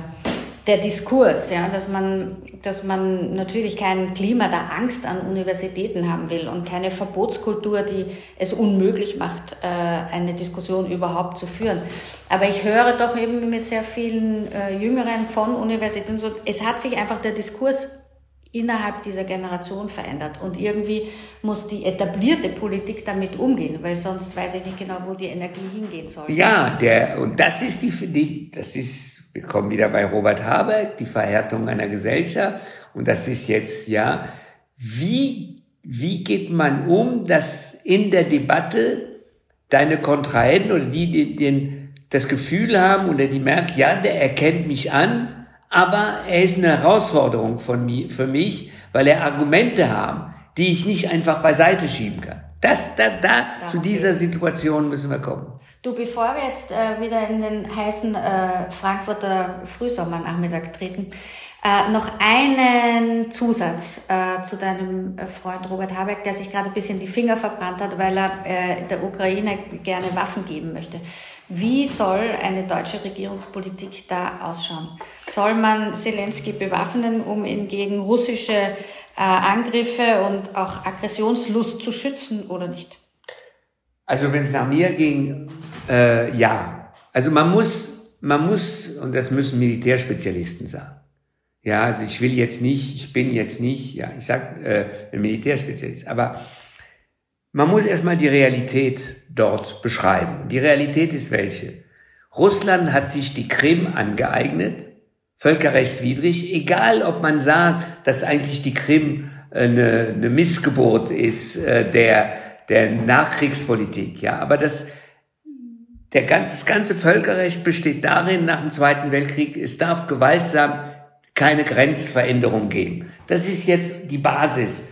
der Diskurs, ja, dass man, dass man natürlich kein Klima der Angst an Universitäten haben will und keine Verbotskultur, die es unmöglich macht, äh, eine Diskussion überhaupt zu führen. Aber ich höre doch eben mit sehr vielen äh, Jüngeren von Universitäten so, es hat sich einfach der Diskurs innerhalb dieser Generation verändert. Und irgendwie muss die etablierte Politik damit umgehen, weil sonst weiß ich nicht genau, wo die Energie hingehen soll. Ja, der, und das ist die, die das ist, wir kommen wieder bei Robert Habeck, die Verhärtung einer Gesellschaft. Und das ist jetzt, ja, wie, wie geht man um, dass in der Debatte deine Kontrahenten oder die, die den, das Gefühl haben oder die merken, ja, der erkennt mich an, aber er ist eine Herausforderung von mir, für mich, weil er Argumente haben, die ich nicht einfach beiseite schieben kann. Das, da, da, zu dieser Situation müssen wir kommen. Du, bevor wir jetzt äh, wieder in den heißen äh, Frankfurter Frühsommernachmittag treten, äh, noch einen Zusatz äh, zu deinem äh, Freund Robert Habeck, der sich gerade ein bisschen die Finger verbrannt hat, weil er äh, der Ukraine gerne Waffen geben möchte. Wie soll eine deutsche Regierungspolitik da ausschauen? Soll man Zelensky bewaffnen, um ihn gegen russische äh, Angriffe und auch Aggressionslust zu schützen oder nicht? Also wenn es nach mir ging, äh, ja. Also man muss, man muss, und das müssen Militärspezialisten sagen. Ja, also ich will jetzt nicht, ich bin jetzt nicht, ja, ich sag äh, ein Militärspezialist, aber man muss erstmal die Realität dort beschreiben. Die Realität ist welche? Russland hat sich die Krim angeeignet, völkerrechtswidrig, egal ob man sagt, dass eigentlich die Krim eine, eine Missgeburt ist äh, der, der Nachkriegspolitik, ja, aber das, der ganze, das ganze Völkerrecht besteht darin, nach dem Zweiten Weltkrieg, es darf gewaltsam keine Grenzveränderung geben. Das ist jetzt die Basis,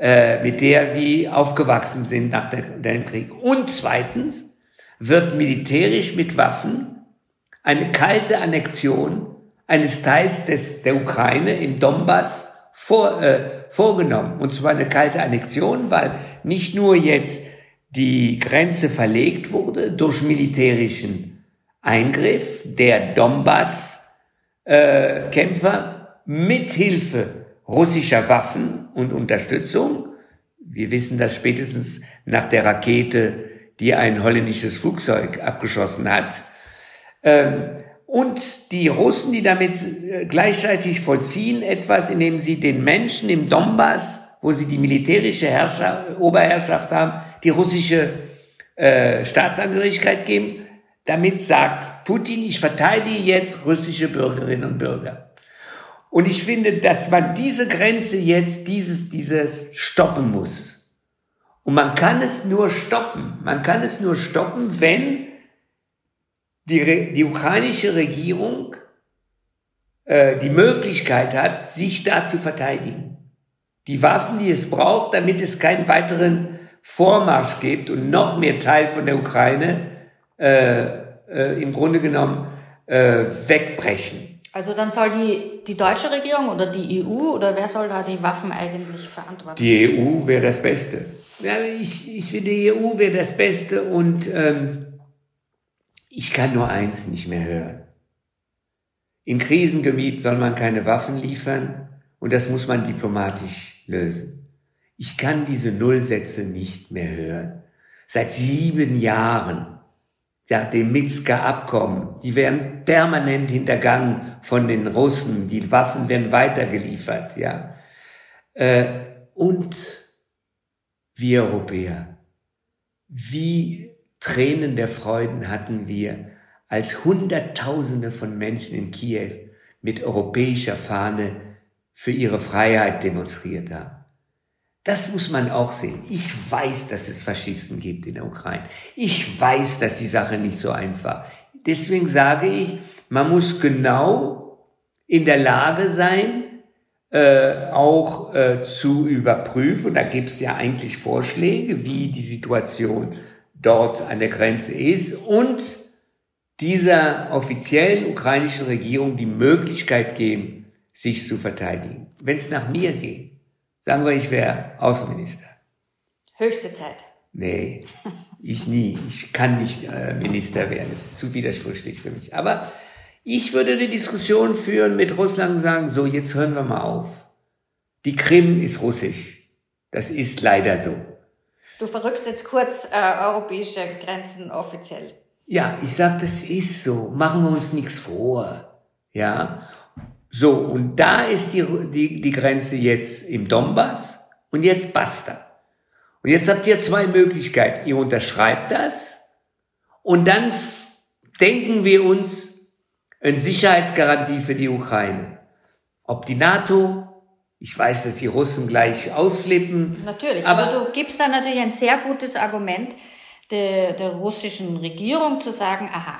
äh, mit der wir aufgewachsen sind nach dem Krieg. Und zweitens wird militärisch mit Waffen eine kalte Annexion eines Teils des, der Ukraine im Donbass vor, äh, vorgenommen. Und zwar eine kalte Annexion, weil nicht nur jetzt die Grenze verlegt wurde durch militärischen Eingriff der Donbass-Kämpfer mithilfe russischer Waffen und Unterstützung, wir wissen das spätestens nach der Rakete, die ein holländisches Flugzeug abgeschossen hat. Ähm, und die Russen, die damit äh, gleichzeitig vollziehen etwas, indem sie den Menschen im Donbass, wo sie die militärische Herrschaft, Oberherrschaft haben, die russische äh, Staatsangehörigkeit geben. Damit sagt Putin, ich verteidige jetzt russische Bürgerinnen und Bürger. Und ich finde, dass man diese Grenze jetzt, dieses, dieses stoppen muss. Und man kann es nur stoppen. Man kann es nur stoppen, wenn die, die ukrainische Regierung äh, die Möglichkeit hat, sich da zu verteidigen. Die Waffen, die es braucht, damit es keinen weiteren Vormarsch gibt und noch mehr Teil von der Ukraine äh, äh, im Grunde genommen äh, wegbrechen. Also dann soll die, die deutsche Regierung oder die EU oder wer soll da die Waffen eigentlich verantworten? Die EU wäre das Beste. Ja, ich, ich finde, die EU wäre das Beste und ähm, ich kann nur eins nicht mehr hören. In Krisengebiet soll man keine Waffen liefern und das muss man diplomatisch lösen. Ich kann diese Nullsätze nicht mehr hören. Seit sieben Jahren, ja, dem Minsker Abkommen, die werden permanent hintergangen von den Russen, die Waffen werden weitergeliefert, ja. Äh, und wir Europäer, wie Tränen der Freuden hatten wir, als Hunderttausende von Menschen in Kiew mit europäischer Fahne für ihre Freiheit demonstriert haben. Das muss man auch sehen. Ich weiß, dass es Faschisten gibt in der Ukraine. Ich weiß, dass die Sache nicht so einfach. Deswegen sage ich, man muss genau in der Lage sein, äh, auch äh, zu überprüfen. Da gibt es ja eigentlich Vorschläge, wie die Situation dort an der Grenze ist und dieser offiziellen ukrainischen Regierung die Möglichkeit geben, sich zu verteidigen. Wenn es nach mir geht, Sagen wir, ich wäre Außenminister. Höchste Zeit. Nee, ich nie. Ich kann nicht äh, Minister werden. Das ist zu widersprüchlich für mich. Aber ich würde eine Diskussion führen mit Russland und sagen, so, jetzt hören wir mal auf. Die Krim ist russisch. Das ist leider so. Du verrückst jetzt kurz äh, europäische Grenzen offiziell. Ja, ich sag, das ist so. Machen wir uns nichts vor. Ja. So, und da ist die, die, die Grenze jetzt im Donbass und jetzt basta. Und jetzt habt ihr zwei Möglichkeiten. Ihr unterschreibt das und dann denken wir uns eine Sicherheitsgarantie für die Ukraine. Ob die NATO, ich weiß, dass die Russen gleich ausflippen. Natürlich, aber also du gibst da natürlich ein sehr gutes Argument der, der russischen Regierung zu sagen, aha,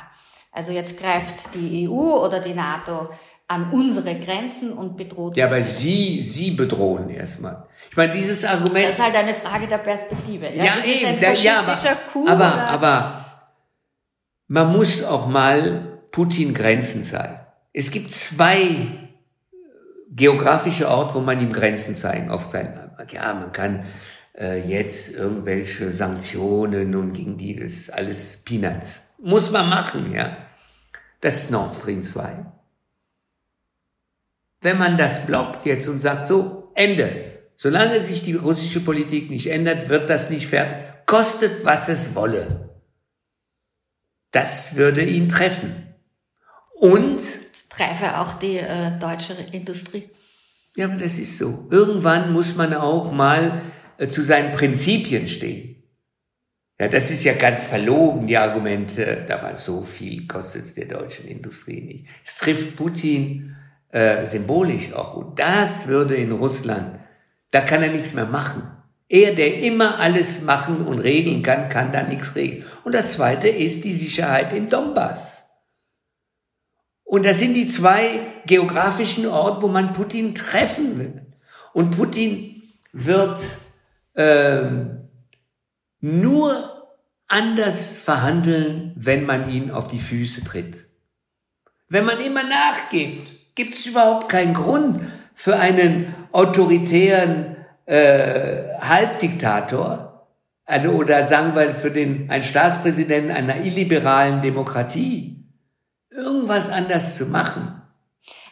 also jetzt greift die EU oder die NATO an unsere Grenzen und bedroht Ja, aber Sie, Sie bedrohen erstmal. Ich meine, dieses Argument. Das ist halt eine Frage der Perspektive. Ja, ja eben. Der, ja, aber, Coup, aber, aber man muss auch mal Putin Grenzen zeigen. Es gibt zwei geografische Orte, wo man ihm Grenzen zeigen. Auf sein, ja, man kann äh, jetzt irgendwelche Sanktionen und gegen die, das ist alles Peanuts. Muss man machen, ja. Das ist Nord Stream 2. Wenn man das blockt jetzt und sagt, so, Ende. Solange sich die russische Politik nicht ändert, wird das nicht fertig. Kostet, was es wolle. Das würde ihn treffen. Und treffe auch die äh, deutsche Industrie. Ja, aber das ist so. Irgendwann muss man auch mal äh, zu seinen Prinzipien stehen. Ja, das ist ja ganz verlogen, die Argumente, da war so viel kostet es der deutschen Industrie nicht. Es trifft Putin äh, symbolisch auch. Und das würde in Russland, da kann er nichts mehr machen. Er, der immer alles machen und regeln kann, kann da nichts regeln. Und das Zweite ist die Sicherheit im Donbass. Und das sind die zwei geografischen Orte, wo man Putin treffen will. Und Putin wird ähm, nur anders verhandeln, wenn man ihn auf die Füße tritt. Wenn man immer nachgibt, gibt es überhaupt keinen Grund für einen autoritären äh, Halbdiktator also, oder sagen wir für den, einen Staatspräsidenten einer illiberalen Demokratie irgendwas anders zu machen.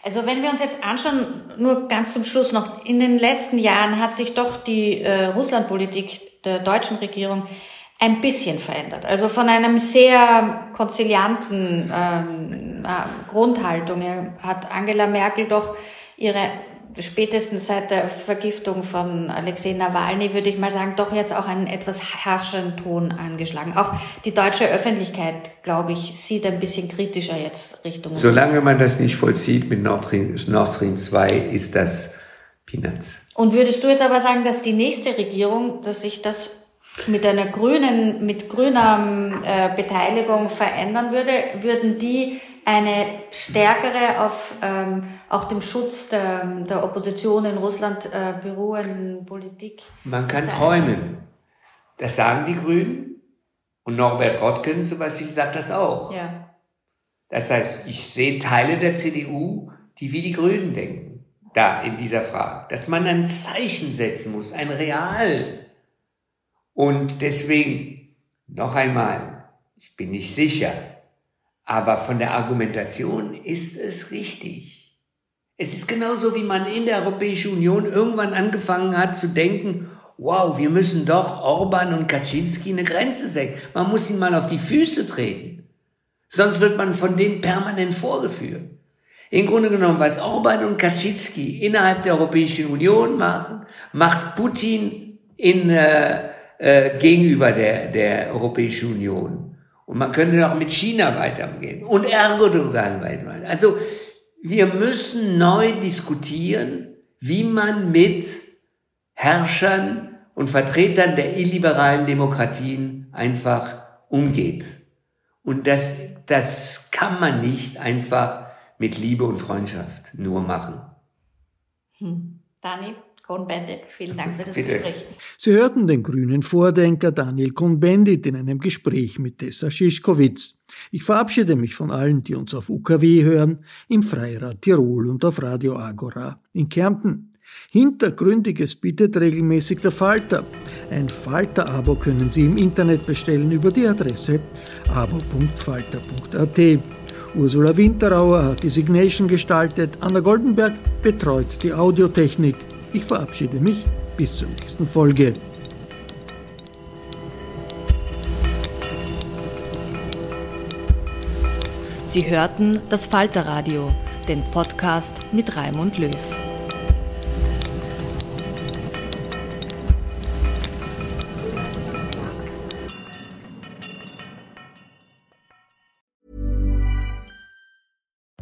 Also wenn wir uns jetzt anschauen, nur ganz zum Schluss noch, in den letzten Jahren hat sich doch die äh, Russlandpolitik der deutschen Regierung ein bisschen verändert. Also von einem sehr konzilianten ähm, äh, Grundhaltung hat Angela Merkel doch ihre spätestens seit der Vergiftung von Alexei Nawalny, würde ich mal sagen, doch jetzt auch einen etwas herrschenden Ton angeschlagen. Auch die deutsche Öffentlichkeit, glaube ich, sieht ein bisschen kritischer jetzt Richtung. Solange man das nicht vollzieht mit Nord Stream, Nord Stream 2, ist das Peanuts. Und würdest du jetzt aber sagen, dass die nächste Regierung, dass sich das mit einer grünen, mit grüner äh, Beteiligung verändern würde, würden die eine stärkere auf ähm, auch dem Schutz der, der Opposition in Russland äh, beruhenden Politik. Man kann träumen. Das sagen die Grünen. Und Norbert Rotken zum Beispiel sagt das auch. Ja. Das heißt, ich sehe Teile der CDU, die wie die Grünen denken, da in dieser Frage. Dass man ein Zeichen setzen muss, ein Real. Und deswegen, noch einmal, ich bin nicht sicher, aber von der Argumentation ist es richtig. Es ist genauso, wie man in der Europäischen Union irgendwann angefangen hat zu denken, wow, wir müssen doch Orban und Kaczynski eine Grenze senken. Man muss ihnen mal auf die Füße treten. Sonst wird man von denen permanent vorgeführt. Im Grunde genommen, was Orban und Kaczynski innerhalb der Europäischen Union machen, macht Putin in, äh, äh, gegenüber der, der Europäischen Union. Und man könnte auch mit China weitergehen und Erdogan weitermachen. Also wir müssen neu diskutieren, wie man mit Herrschern und Vertretern der illiberalen Demokratien einfach umgeht. Und das, das kann man nicht einfach mit Liebe und Freundschaft nur machen. Hm. Dani? Cohn-Bendit. Vielen Dank für das Bitte. Gespräch. Sie hörten den grünen Vordenker Daniel Cohn-Bendit in einem Gespräch mit Tessa Schischkowitz. Ich verabschiede mich von allen, die uns auf UKW hören, im Freirad Tirol und auf Radio Agora in Kärnten. Hintergründiges bietet regelmäßig der Falter. Ein Falter-Abo können Sie im Internet bestellen über die Adresse abo.falter.at. Ursula Winterauer hat die Signation gestaltet, Anna Goldenberg betreut die Audiotechnik. Ich verabschiede mich bis zur nächsten Folge. Sie hörten das Falterradio, den Podcast mit Raimund Löw.